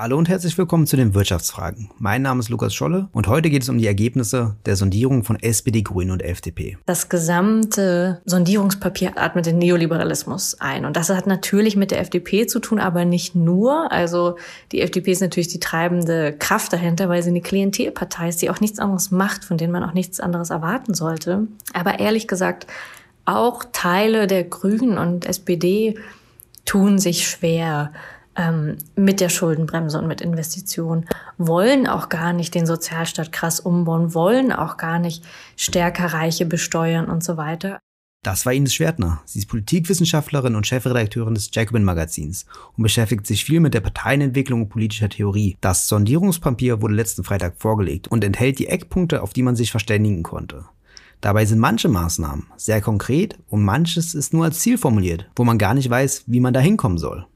Hallo und herzlich willkommen zu den Wirtschaftsfragen. Mein Name ist Lukas Scholle und heute geht es um die Ergebnisse der Sondierung von SPD, Grünen und FDP. Das gesamte Sondierungspapier atmet den Neoliberalismus ein und das hat natürlich mit der FDP zu tun, aber nicht nur. Also die FDP ist natürlich die treibende Kraft dahinter, weil sie eine Klientelpartei ist, die auch nichts anderes macht, von denen man auch nichts anderes erwarten sollte. Aber ehrlich gesagt, auch Teile der Grünen und SPD tun sich schwer ähm, mit der Schuldenbremse und mit Investitionen, wollen auch gar nicht den Sozialstaat krass umbauen, wollen auch gar nicht stärker Reiche besteuern und so weiter. Das war Ines Schwertner. Sie ist Politikwissenschaftlerin und Chefredakteurin des Jacobin Magazins und beschäftigt sich viel mit der Parteienentwicklung und politischer Theorie. Das Sondierungspapier wurde letzten Freitag vorgelegt und enthält die Eckpunkte, auf die man sich verständigen konnte. Dabei sind manche Maßnahmen sehr konkret und manches ist nur als Ziel formuliert, wo man gar nicht weiß, wie man da hinkommen soll.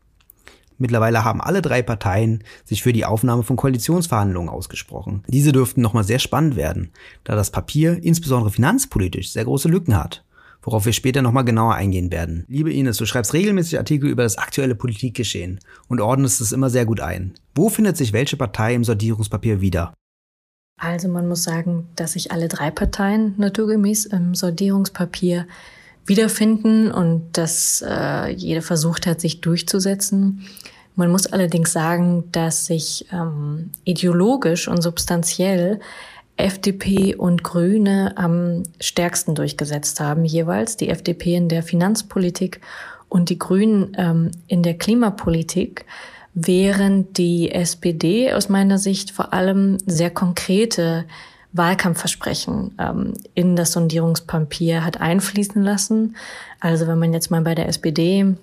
Mittlerweile haben alle drei Parteien sich für die Aufnahme von Koalitionsverhandlungen ausgesprochen. Diese dürften nochmal sehr spannend werden, da das Papier insbesondere finanzpolitisch sehr große Lücken hat worauf wir später nochmal genauer eingehen werden. Liebe Ines, du schreibst regelmäßig Artikel über das aktuelle Politikgeschehen und ordnest es immer sehr gut ein. Wo findet sich welche Partei im Sortierungspapier wieder? Also man muss sagen, dass sich alle drei Parteien naturgemäß im Sortierungspapier wiederfinden und dass äh, jeder versucht hat, sich durchzusetzen. Man muss allerdings sagen, dass sich ähm, ideologisch und substanziell FDP und Grüne am stärksten durchgesetzt haben, jeweils die FDP in der Finanzpolitik und die Grünen ähm, in der Klimapolitik, während die SPD aus meiner Sicht vor allem sehr konkrete Wahlkampfversprechen ähm, in das Sondierungspapier hat einfließen lassen. Also wenn man jetzt mal bei der SPD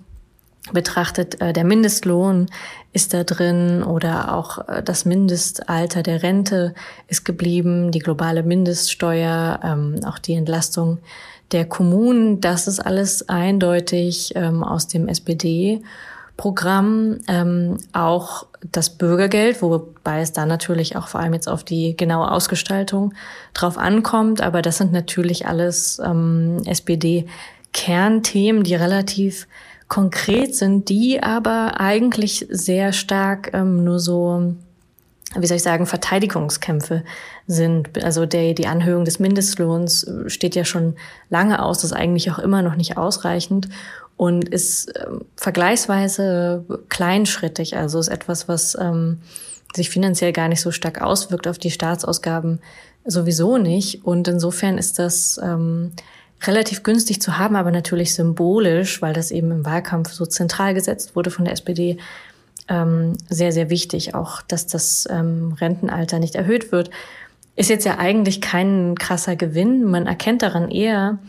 betrachtet, äh, der Mindestlohn ist da drin oder auch äh, das Mindestalter der Rente ist geblieben, die globale Mindeststeuer, ähm, auch die Entlastung der Kommunen, das ist alles eindeutig ähm, aus dem SPD Programm, ähm, auch das Bürgergeld, wobei es da natürlich auch vor allem jetzt auf die genaue Ausgestaltung drauf ankommt. Aber das sind natürlich alles ähm, SPD-Kernthemen, die relativ konkret sind, die aber eigentlich sehr stark ähm, nur so wie soll ich sagen, Verteidigungskämpfe sind. Also der, die Anhöhung des Mindestlohns steht ja schon lange aus, das ist eigentlich auch immer noch nicht ausreichend und ist äh, vergleichsweise kleinschrittig. Also ist etwas, was ähm, sich finanziell gar nicht so stark auswirkt auf die Staatsausgaben sowieso nicht. Und insofern ist das ähm, relativ günstig zu haben, aber natürlich symbolisch, weil das eben im Wahlkampf so zentral gesetzt wurde von der SPD, ähm, sehr, sehr wichtig. Auch, dass das ähm, Rentenalter nicht erhöht wird, ist jetzt ja eigentlich kein krasser Gewinn. Man erkennt daran eher,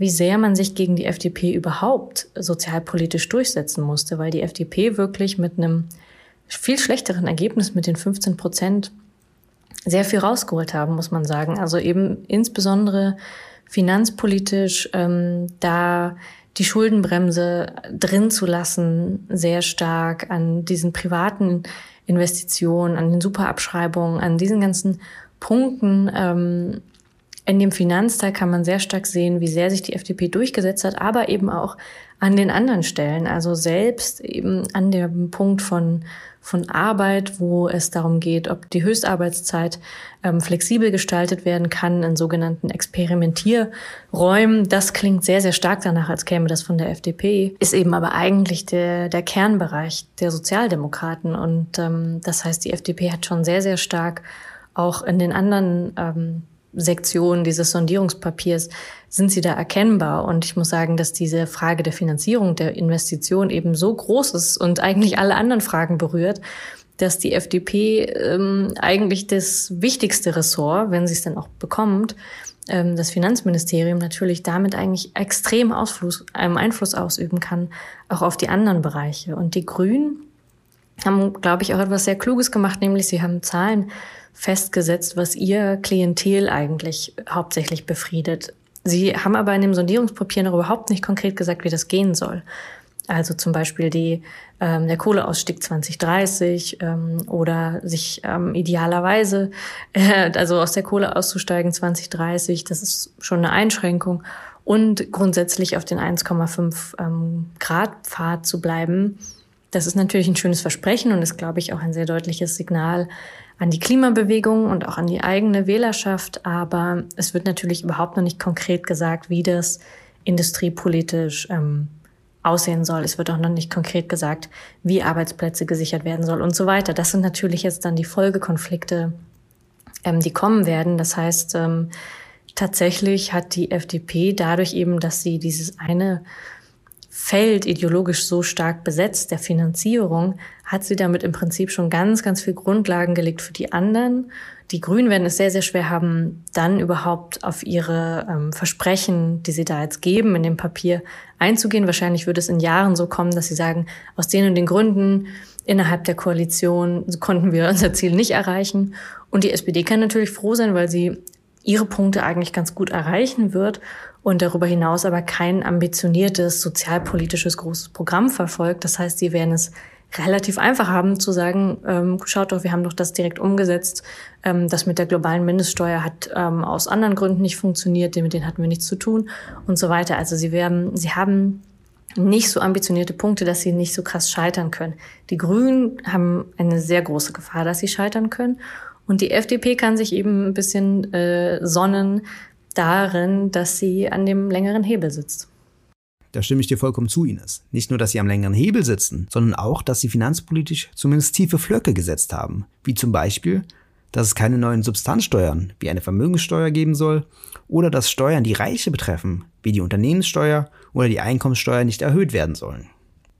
wie sehr man sich gegen die FDP überhaupt sozialpolitisch durchsetzen musste, weil die FDP wirklich mit einem viel schlechteren Ergebnis mit den 15 Prozent sehr viel rausgeholt haben, muss man sagen. Also eben insbesondere finanzpolitisch ähm, da die Schuldenbremse drin zu lassen, sehr stark an diesen privaten Investitionen, an den Superabschreibungen, an diesen ganzen Punkten ähm, in dem Finanzteil kann man sehr stark sehen, wie sehr sich die FDP durchgesetzt hat, aber eben auch an den anderen Stellen. Also selbst eben an dem Punkt von, von Arbeit, wo es darum geht, ob die Höchstarbeitszeit ähm, flexibel gestaltet werden kann in sogenannten Experimentierräumen. Das klingt sehr, sehr stark danach, als käme das von der FDP, ist eben aber eigentlich der, der Kernbereich der Sozialdemokraten. Und ähm, das heißt, die FDP hat schon sehr, sehr stark auch in den anderen ähm, Sektion dieses Sondierungspapiers sind sie da erkennbar. Und ich muss sagen, dass diese Frage der Finanzierung der Investition eben so groß ist und eigentlich alle anderen Fragen berührt, dass die FDP ähm, eigentlich das wichtigste Ressort, wenn sie es dann auch bekommt, ähm, das Finanzministerium natürlich damit eigentlich extrem Ausfluss, ähm, Einfluss ausüben kann, auch auf die anderen Bereiche. Und die Grünen haben, glaube ich, auch etwas sehr Kluges gemacht, nämlich sie haben Zahlen festgesetzt, was ihr Klientel eigentlich hauptsächlich befriedet. Sie haben aber in dem Sondierungspapier noch überhaupt nicht konkret gesagt, wie das gehen soll. Also zum Beispiel die, ähm, der Kohleausstieg 2030 ähm, oder sich ähm, idealerweise, äh, also aus der Kohle auszusteigen 2030, das ist schon eine Einschränkung. Und grundsätzlich auf den 1,5 ähm, Grad Pfad zu bleiben, Das ist natürlich ein schönes Versprechen und ist, glaube ich, auch ein sehr deutliches Signal an die Klimabewegung und auch an die eigene Wählerschaft. Aber es wird natürlich überhaupt noch nicht konkret gesagt, wie das industriepolitisch ähm, aussehen soll. Es wird auch noch nicht konkret gesagt, wie Arbeitsplätze gesichert werden soll und so weiter. Das sind natürlich jetzt dann die Folgekonflikte, ähm, die kommen werden. Das heißt, ähm, tatsächlich hat die FDP dadurch eben, dass sie dieses eine Feld ideologisch so stark besetzt, der Finanzierung, hat sie damit im Prinzip schon ganz, ganz viel Grundlagen gelegt für die anderen. Die Grünen werden es sehr, sehr schwer haben, dann überhaupt auf ihre ähm, Versprechen, die sie da jetzt geben, in dem Papier einzugehen. Wahrscheinlich würde es in Jahren so kommen, dass sie sagen, aus den und den Gründen innerhalb der Koalition konnten wir unser Ziel nicht erreichen. Und die SPD kann natürlich froh sein, weil sie ihre Punkte eigentlich ganz gut erreichen wird und darüber hinaus aber kein ambitioniertes sozialpolitisches großes Programm verfolgt. Das heißt, sie werden es relativ einfach haben zu sagen, ähm, schaut doch, wir haben doch das direkt umgesetzt. Ähm, das mit der globalen Mindeststeuer hat ähm, aus anderen Gründen nicht funktioniert, mit denen hatten wir nichts zu tun und so weiter. Also sie werden, sie haben nicht so ambitionierte Punkte, dass sie nicht so krass scheitern können. Die Grünen haben eine sehr große Gefahr, dass sie scheitern können. Und die FDP kann sich eben ein bisschen äh, sonnen darin, dass sie an dem längeren Hebel sitzt. Da stimme ich dir vollkommen zu, Ines. Nicht nur, dass sie am längeren Hebel sitzen, sondern auch, dass sie finanzpolitisch zumindest tiefe Flöcke gesetzt haben. Wie zum Beispiel, dass es keine neuen Substanzsteuern wie eine Vermögenssteuer geben soll oder dass Steuern, die Reiche betreffen, wie die Unternehmenssteuer oder die Einkommenssteuer nicht erhöht werden sollen.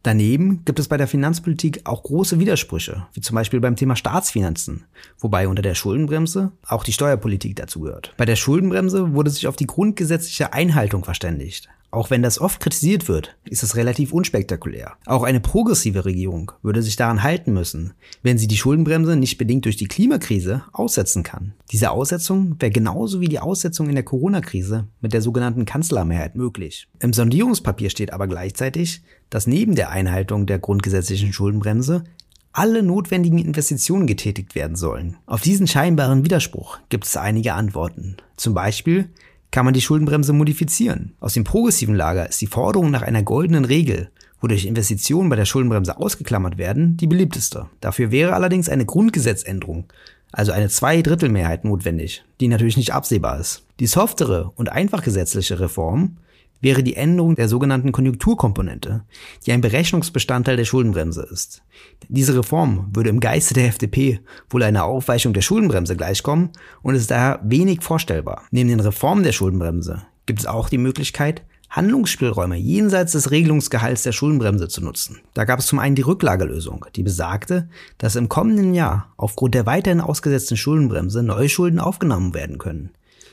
Daneben gibt es bei der Finanzpolitik auch große Widersprüche, wie zum Beispiel beim Thema Staatsfinanzen, wobei unter der Schuldenbremse auch die Steuerpolitik dazugehört. Bei der Schuldenbremse wurde sich auf die grundgesetzliche Einhaltung verständigt. Auch wenn das oft kritisiert wird, ist es relativ unspektakulär. Auch eine progressive Regierung würde sich daran halten müssen, wenn sie die Schuldenbremse nicht bedingt durch die Klimakrise aussetzen kann. Diese Aussetzung wäre genauso wie die Aussetzung in der Corona-Krise mit der sogenannten Kanzlermehrheit möglich. Im Sondierungspapier steht aber gleichzeitig, dass neben der Einhaltung der grundgesetzlichen Schuldenbremse alle notwendigen Investitionen getätigt werden sollen. Auf diesen scheinbaren Widerspruch gibt es einige Antworten. Zum Beispiel kann man die Schuldenbremse modifizieren. Aus dem progressiven Lager ist die Forderung nach einer goldenen Regel, wodurch Investitionen bei der Schuldenbremse ausgeklammert werden, die beliebteste. Dafür wäre allerdings eine Grundgesetzänderung, also eine Zweidrittelmehrheit notwendig, die natürlich nicht absehbar ist. Die softere und einfach gesetzliche Reform wäre die Änderung der sogenannten Konjunkturkomponente, die ein Berechnungsbestandteil der Schuldenbremse ist. Diese Reform würde im Geiste der FDP wohl einer Aufweichung der Schuldenbremse gleichkommen und ist daher wenig vorstellbar. Neben den Reformen der Schuldenbremse gibt es auch die Möglichkeit, Handlungsspielräume jenseits des Regelungsgehalts der Schuldenbremse zu nutzen. Da gab es zum einen die Rücklagelösung, die besagte, dass im kommenden Jahr aufgrund der weiterhin ausgesetzten Schuldenbremse neue Schulden aufgenommen werden können.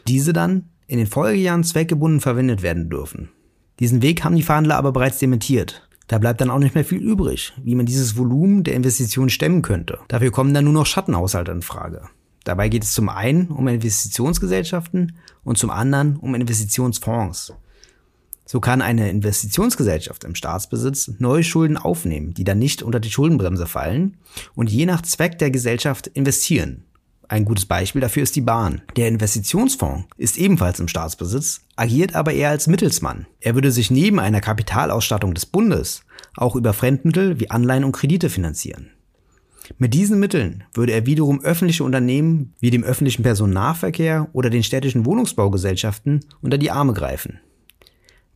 Diese dann in den Folgejahren zweckgebunden verwendet werden dürfen. Diesen Weg haben die Verhandler aber bereits dementiert. Da bleibt dann auch nicht mehr viel übrig, wie man dieses Volumen der Investitionen stemmen könnte. Dafür kommen dann nur noch Schattenhaushalte in Frage. Dabei geht es zum einen um Investitionsgesellschaften und zum anderen um Investitionsfonds. So kann eine Investitionsgesellschaft im Staatsbesitz neue Schulden aufnehmen, die dann nicht unter die Schuldenbremse fallen und je nach Zweck der Gesellschaft investieren. Ein gutes Beispiel dafür ist die Bahn. Der Investitionsfonds ist ebenfalls im Staatsbesitz, agiert aber eher als Mittelsmann. Er würde sich neben einer Kapitalausstattung des Bundes auch über Fremdmittel wie Anleihen und Kredite finanzieren. Mit diesen Mitteln würde er wiederum öffentliche Unternehmen wie dem öffentlichen Personennahverkehr oder den städtischen Wohnungsbaugesellschaften unter die Arme greifen.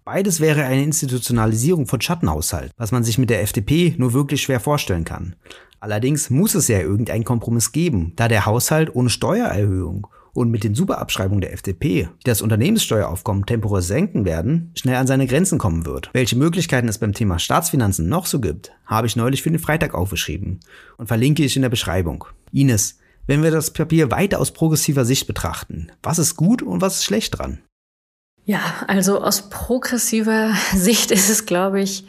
Beides wäre eine Institutionalisierung von Schattenhaushalt, was man sich mit der FDP nur wirklich schwer vorstellen kann. Allerdings muss es ja irgendeinen Kompromiss geben, da der Haushalt ohne Steuererhöhung und mit den Superabschreibungen der FDP, die das Unternehmenssteueraufkommen temporär senken werden, schnell an seine Grenzen kommen wird. Welche Möglichkeiten es beim Thema Staatsfinanzen noch so gibt, habe ich neulich für den Freitag aufgeschrieben und verlinke ich in der Beschreibung. Ines, wenn wir das Papier weiter aus progressiver Sicht betrachten, was ist gut und was ist schlecht dran? Ja, also aus progressiver Sicht ist es, glaube ich,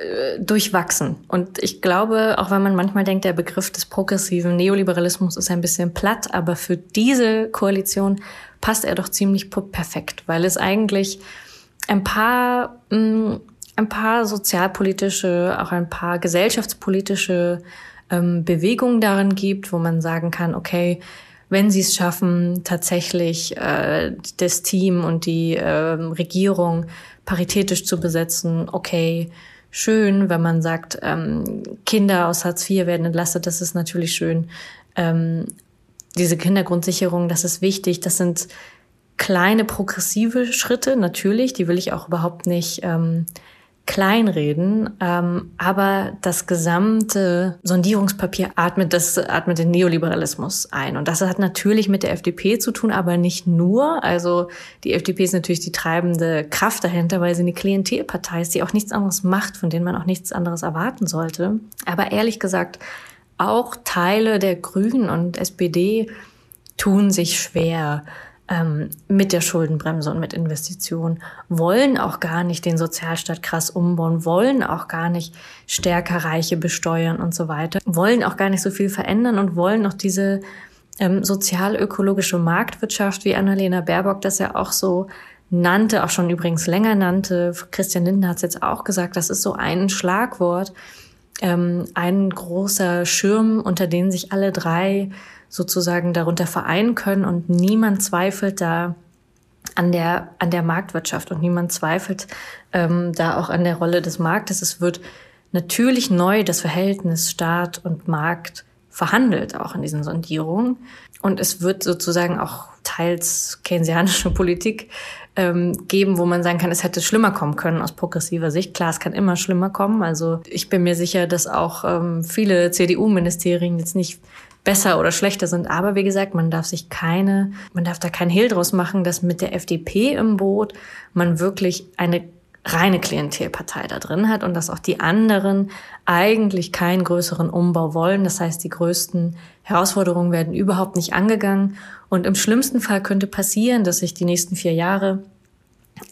äh, durchwachsen. Und ich glaube, auch wenn man manchmal denkt, der Begriff des progressiven Neoliberalismus ist ein bisschen platt, aber für diese Koalition passt er doch ziemlich perfekt, weil es eigentlich ein paar, mh, mm, ein paar sozialpolitische, auch ein paar gesellschaftspolitische ähm, Bewegungen darin gibt, wo man sagen kann, okay, wenn sie es schaffen, tatsächlich äh, das Team und die äh, Regierung paritätisch zu besetzen, okay, schön, wenn man sagt, ähm, Kinder aus Hartz IV werden entlastet, das ist natürlich schön. Ähm, diese Kindergrundsicherung, das ist wichtig. Das sind kleine progressive Schritte, natürlich, die will ich auch überhaupt nicht ähm, kleinreden, ähm, aber das gesamte Sondierungspapier atmet, das atmet den Neoliberalismus ein. Und das hat natürlich mit der FDP zu tun, aber nicht nur. Also die FDP ist natürlich die treibende Kraft dahinter, weil sie eine Klientelpartei ist, die auch nichts anderes macht, von denen man auch nichts anderes erwarten sollte. Aber ehrlich gesagt, auch Teile der Grünen und SPD tun sich schwer ähm, mit der Schuldenbremse und mit Investitionen, wollen auch gar nicht den Sozialstaat krass umbauen, wollen auch gar nicht stärker Reiche besteuern und so weiter, wollen auch gar nicht so viel verändern und wollen auch diese ähm, sozial-ökologische Marktwirtschaft, wie Annalena Baerbock das ja auch so nannte, auch schon übrigens länger nannte. Christian Lindner hat es jetzt auch gesagt, das ist so ein Schlagwort, ähm, ein großer Schirm, unter den sich alle drei sozusagen darunter vereinen können und niemand zweifelt da an der, an der Marktwirtschaft und niemand zweifelt ähm, da auch an der Rolle des Marktes. Es wird natürlich neu das Verhältnis Staat und Markt verhandelt, auch in diesen Sondierungen. Und es wird sozusagen auch teils keynesianische Politik ähm, geben, wo man sagen kann, es hätte schlimmer kommen können aus progressiver Sicht. Klar, es kann immer schlimmer kommen. Also ich bin mir sicher, dass auch ähm, viele CDU-Ministerien jetzt nicht besser oder schlechter sind. Aber wie gesagt, man darf sich keine, man darf da keinen Hehl draus machen, dass mit der FDP im Boot man wirklich eine reine Klientelpartei da drin hat und dass auch die anderen eigentlich keinen größeren Umbau wollen. Das heißt, die größten Herausforderungen werden überhaupt nicht angegangen. Und im schlimmsten Fall könnte passieren, dass sich die nächsten vier Jahre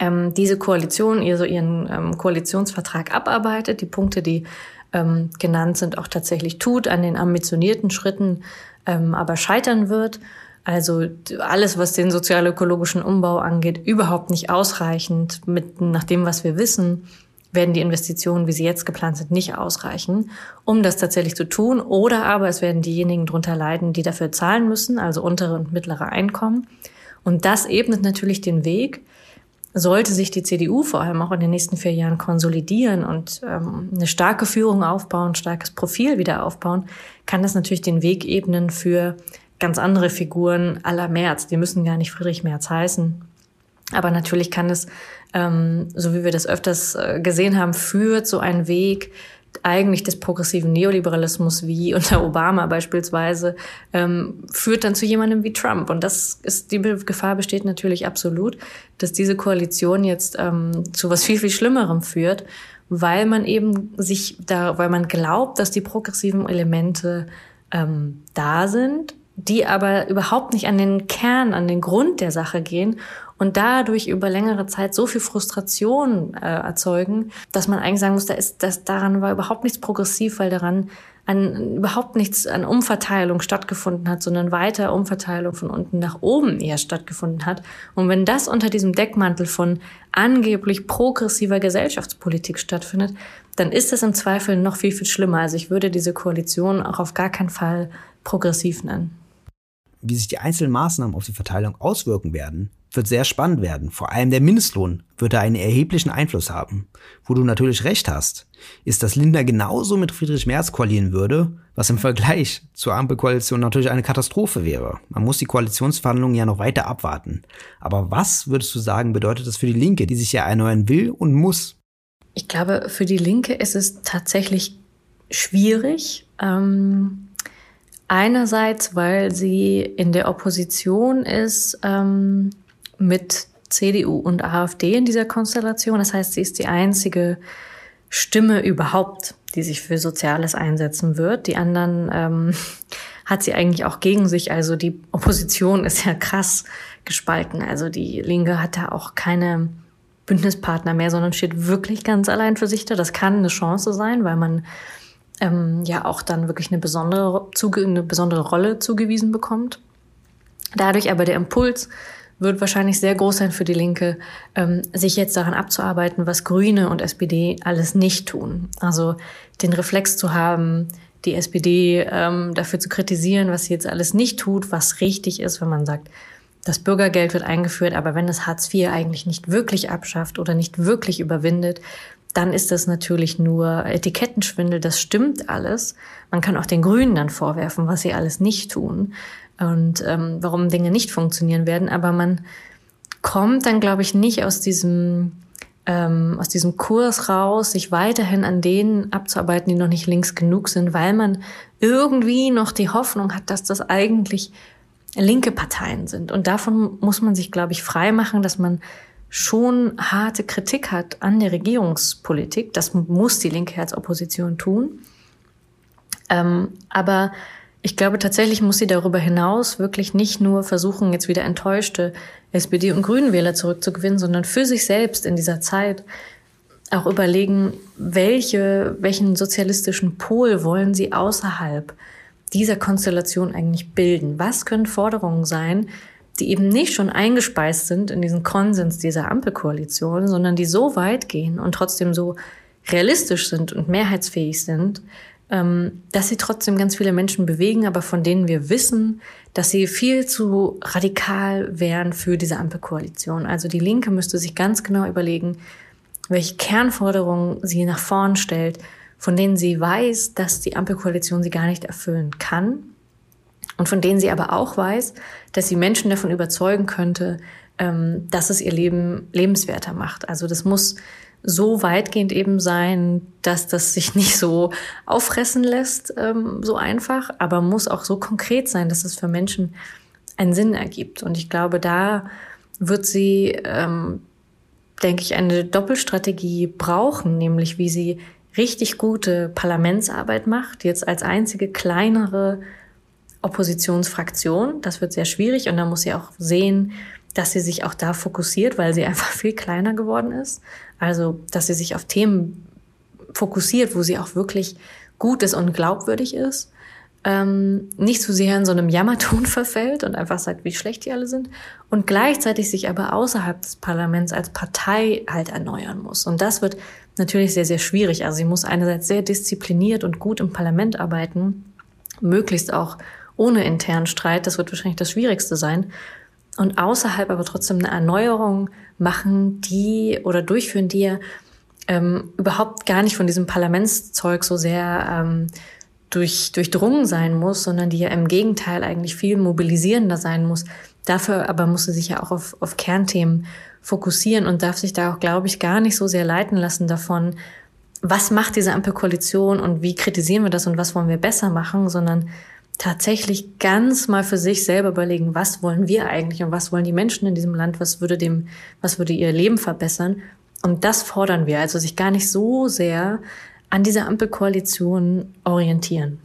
ähm, diese Koalition, also ihren ähm, Koalitionsvertrag abarbeitet, die Punkte, die ähm, genannt sind, auch tatsächlich tut, an den ambitionierten Schritten ähm, aber scheitern wird. Also alles, was den sozial-ökologischen Umbau angeht, überhaupt nicht ausreichend. Mit, nach dem, was wir wissen, werden die Investitionen, wie sie jetzt geplant sind, nicht ausreichen, um das tatsächlich zu tun. Oder aber es werden diejenigen drunter leiden, die dafür zahlen müssen, also untere und mittlere Einkommen. Und das ebnet natürlich den Weg sollte sich die CDU vor allem auch in den nächsten vier Jahren konsolidieren und ähm, eine starke Führung aufbauen, starkes Profil wieder aufbauen, kann das natürlich den Weg ebnen für ganz andere Figuren aller Merz. Die müssen gar nicht Friedrich Merz heißen. Aber natürlich kann es, ähm, so wie wir das öfters äh, gesehen haben, führt so ein Weg eigentlich des progressiven Neoliberalismus wie unter Obama beispielsweise ähm, führt dann zu jemandem wie Trump. Und das ist die Gefahr besteht natürlich absolut, dass diese Koalition jetzt ähm, zu was viel viel Schlimmerem führt, weil man eben sich da, weil man glaubt, dass die progressiven Elemente ähm, da sind, die aber überhaupt nicht an den Kern, an den Grund der Sache gehen und dadurch über längere Zeit so viel Frustration äh, erzeugen, dass man eigentlich sagen muss, da ist das daran war überhaupt nichts progressiv, weil daran an, überhaupt nichts an Umverteilung stattgefunden hat, sondern weiter Umverteilung von unten nach oben eher stattgefunden hat. Und wenn das unter diesem Deckmantel von angeblich progressiver Gesellschaftspolitik stattfindet, dann ist das im Zweifel noch viel, viel schlimmer. Also ich würde diese Koalition auch auf gar keinen Fall progressiv nennen. Wie sich die einzelnen Maßnahmen auf die Verteilung auswirken werden, wird sehr spannend werden. Vor allem der Mindestlohn wird da einen erheblichen Einfluss haben. Wo du natürlich recht hast, ist, dass Lindner genauso mit Friedrich Merz koalieren würde, was im Vergleich zur Ampelkoalition natürlich eine Katastrophe wäre. Man muss die Koalitionsverhandlungen ja noch weiter abwarten. Aber was würdest du sagen, bedeutet das für die Linke, die sich ja erneuern will und muss? Ich glaube, für die Linke ist es tatsächlich schwierig. Ähm Einerseits, weil sie in der Opposition ist ähm, mit CDU und AfD in dieser Konstellation. Das heißt, sie ist die einzige Stimme überhaupt, die sich für Soziales einsetzen wird. Die anderen ähm, hat sie eigentlich auch gegen sich. Also die Opposition ist ja krass gespalten. Also die Linke hat da auch keine Bündnispartner mehr, sondern steht wirklich ganz allein für sich da. Das kann eine Chance sein, weil man ähm, ja auch dann wirklich eine besondere, eine besondere Rolle zugewiesen bekommt. Dadurch aber der Impuls, wird wahrscheinlich sehr groß sein für die Linke, ähm, sich jetzt daran abzuarbeiten, was Grüne und SPD alles nicht tun. Also den Reflex zu haben, die SPD ähm, dafür zu kritisieren, was sie jetzt alles nicht tut, was richtig ist, wenn man sagt, das Bürgergeld wird eingeführt, aber wenn es Hartz IV eigentlich nicht wirklich abschafft oder nicht wirklich überwindet, dann ist das natürlich nur Etikettenschwindel, das stimmt alles. Man kann auch den Grünen dann vorwerfen, was sie alles nicht tun und ähm, warum Dinge nicht funktionieren werden, aber man kommt dann, glaube ich, nicht aus diesem ähm, aus diesem Kurs raus, sich weiterhin an denen abzuarbeiten, die noch nicht links genug sind, weil man irgendwie noch die Hoffnung hat, dass das eigentlich linke Parteien sind. Und davon muss man sich, glaube ich, frei machen, dass man schon harte Kritik hat an der Regierungspolitik. Das muss die Linke als Opposition tun. Ähm, aber ich glaube tatsächlich muss sie darüber hinaus wirklich nicht nur versuchen, jetzt wieder enttäuschte SPD- und Grünenwähler zurückzugewinnen, sondern für sich selbst in dieser Zeit auch überlegen, welche, welchen sozialistischen Pol wollen sie außerhalb dieser Konstellation eigentlich bilden? Was können Forderungen sein, die eben nicht schon eingespeist sind in diesen Konsens dieser Ampelkoalition, sondern die so weit gehen und trotzdem so realistisch sind und mehrheitsfähig sind, dass sie trotzdem ganz viele Menschen bewegen, aber von denen wir wissen, dass sie viel zu radikal wären für diese Ampelkoalition. Also die Linke müsste sich ganz genau überlegen, welche Kernforderungen sie nach vorn stellt, von denen sie weiß, dass die Ampelkoalition sie gar nicht erfüllen kann und von denen sie aber auch weiß, dass sie Menschen davon überzeugen könnte, ähm, dass es ihr Leben lebenswerter macht. Also das muss so weitgehend eben sein, dass das sich nicht so auffressen lässt, ähm, so einfach, aber muss auch so konkret sein, dass es für Menschen einen Sinn ergibt. Und ich glaube, da wird sie, ähm, denke ich, eine Doppelstrategie brauchen, nämlich wie sie richtig gute Parlamentsarbeit macht, jetzt als einzige kleinere Oppositionsfraktion. Das wird sehr schwierig und da muss sie auch sehen, dass sie sich auch da fokussiert, weil sie einfach viel kleiner geworden ist. Also, dass sie sich auf Themen fokussiert, wo sie auch wirklich gut ist und glaubwürdig ist. Ähm, nicht zu sehr in so einem Jammerton verfällt und einfach sagt, wie schlecht die alle sind. Und gleichzeitig sich aber außerhalb des Parlaments als Partei halt erneuern muss. Und das wird natürlich sehr, sehr schwierig. Also sie muss einerseits sehr diszipliniert und gut im Parlament arbeiten, möglichst auch ohne internen Streit. Das wird wahrscheinlich das Schwierigste sein und außerhalb aber trotzdem eine Erneuerung machen, die oder durchführen, die ja ähm, überhaupt gar nicht von diesem Parlamentszeug so sehr ähm, durch, durchdrungen sein muss, sondern die ja im Gegenteil eigentlich viel mobilisierender sein muss. Dafür aber muss sie sich ja auch auf, auf Kernthemen fokussieren und darf sich da auch, glaube ich, gar nicht so sehr leiten lassen davon, was macht diese Ampelkoalition und wie kritisieren wir das und was wollen wir besser machen, sondern tatsächlich ganz mal für sich selber überlegen, was wollen wir eigentlich und was wollen die Menschen in diesem Land, was würde dem, was würde ihr Leben verbessern. Und das fordern wir, also sich gar nicht so sehr an dieser Ampelkoalition orientieren.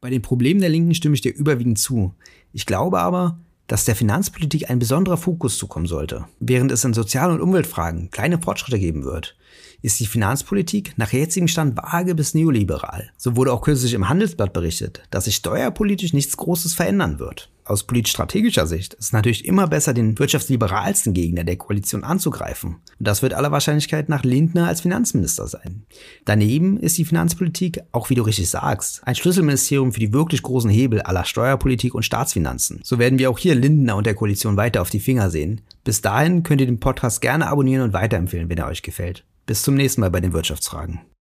Bei den Problemen der Linken stimme ich dir überwiegend zu. Ich glaube aber, dass der Finanzpolitik ein besonderer Fokus zukommen sollte. Während es in Sozial- und Umweltfragen kleine Fortschritte geben wird, ist die Finanzpolitik nach jetzigem Stand vage bis neoliberal. So wurde auch kürzlich im Handelsblatt berichtet, dass sich steuerpolitisch nichts Großes verändern wird. Aus politisch-strategischer Sicht ist es natürlich immer besser, den wirtschaftsliberalsten Gegner der Koalition anzugreifen. Und das wird aller Wahrscheinlichkeit nach Lindner als Finanzminister sein. Daneben ist die Finanzpolitik, auch wie du richtig sagst, ein Schlüsselministerium für die wirklich großen Hebel aller Steuerpolitik und Staatsfinanzen. So werden wir auch hier Lindner und der Koalition weiter auf die Finger sehen. Bis dahin könnt ihr den Podcast gerne abonnieren und weiterempfehlen, wenn er euch gefällt. Bis zum nächsten Mal bei den Wirtschaftsfragen.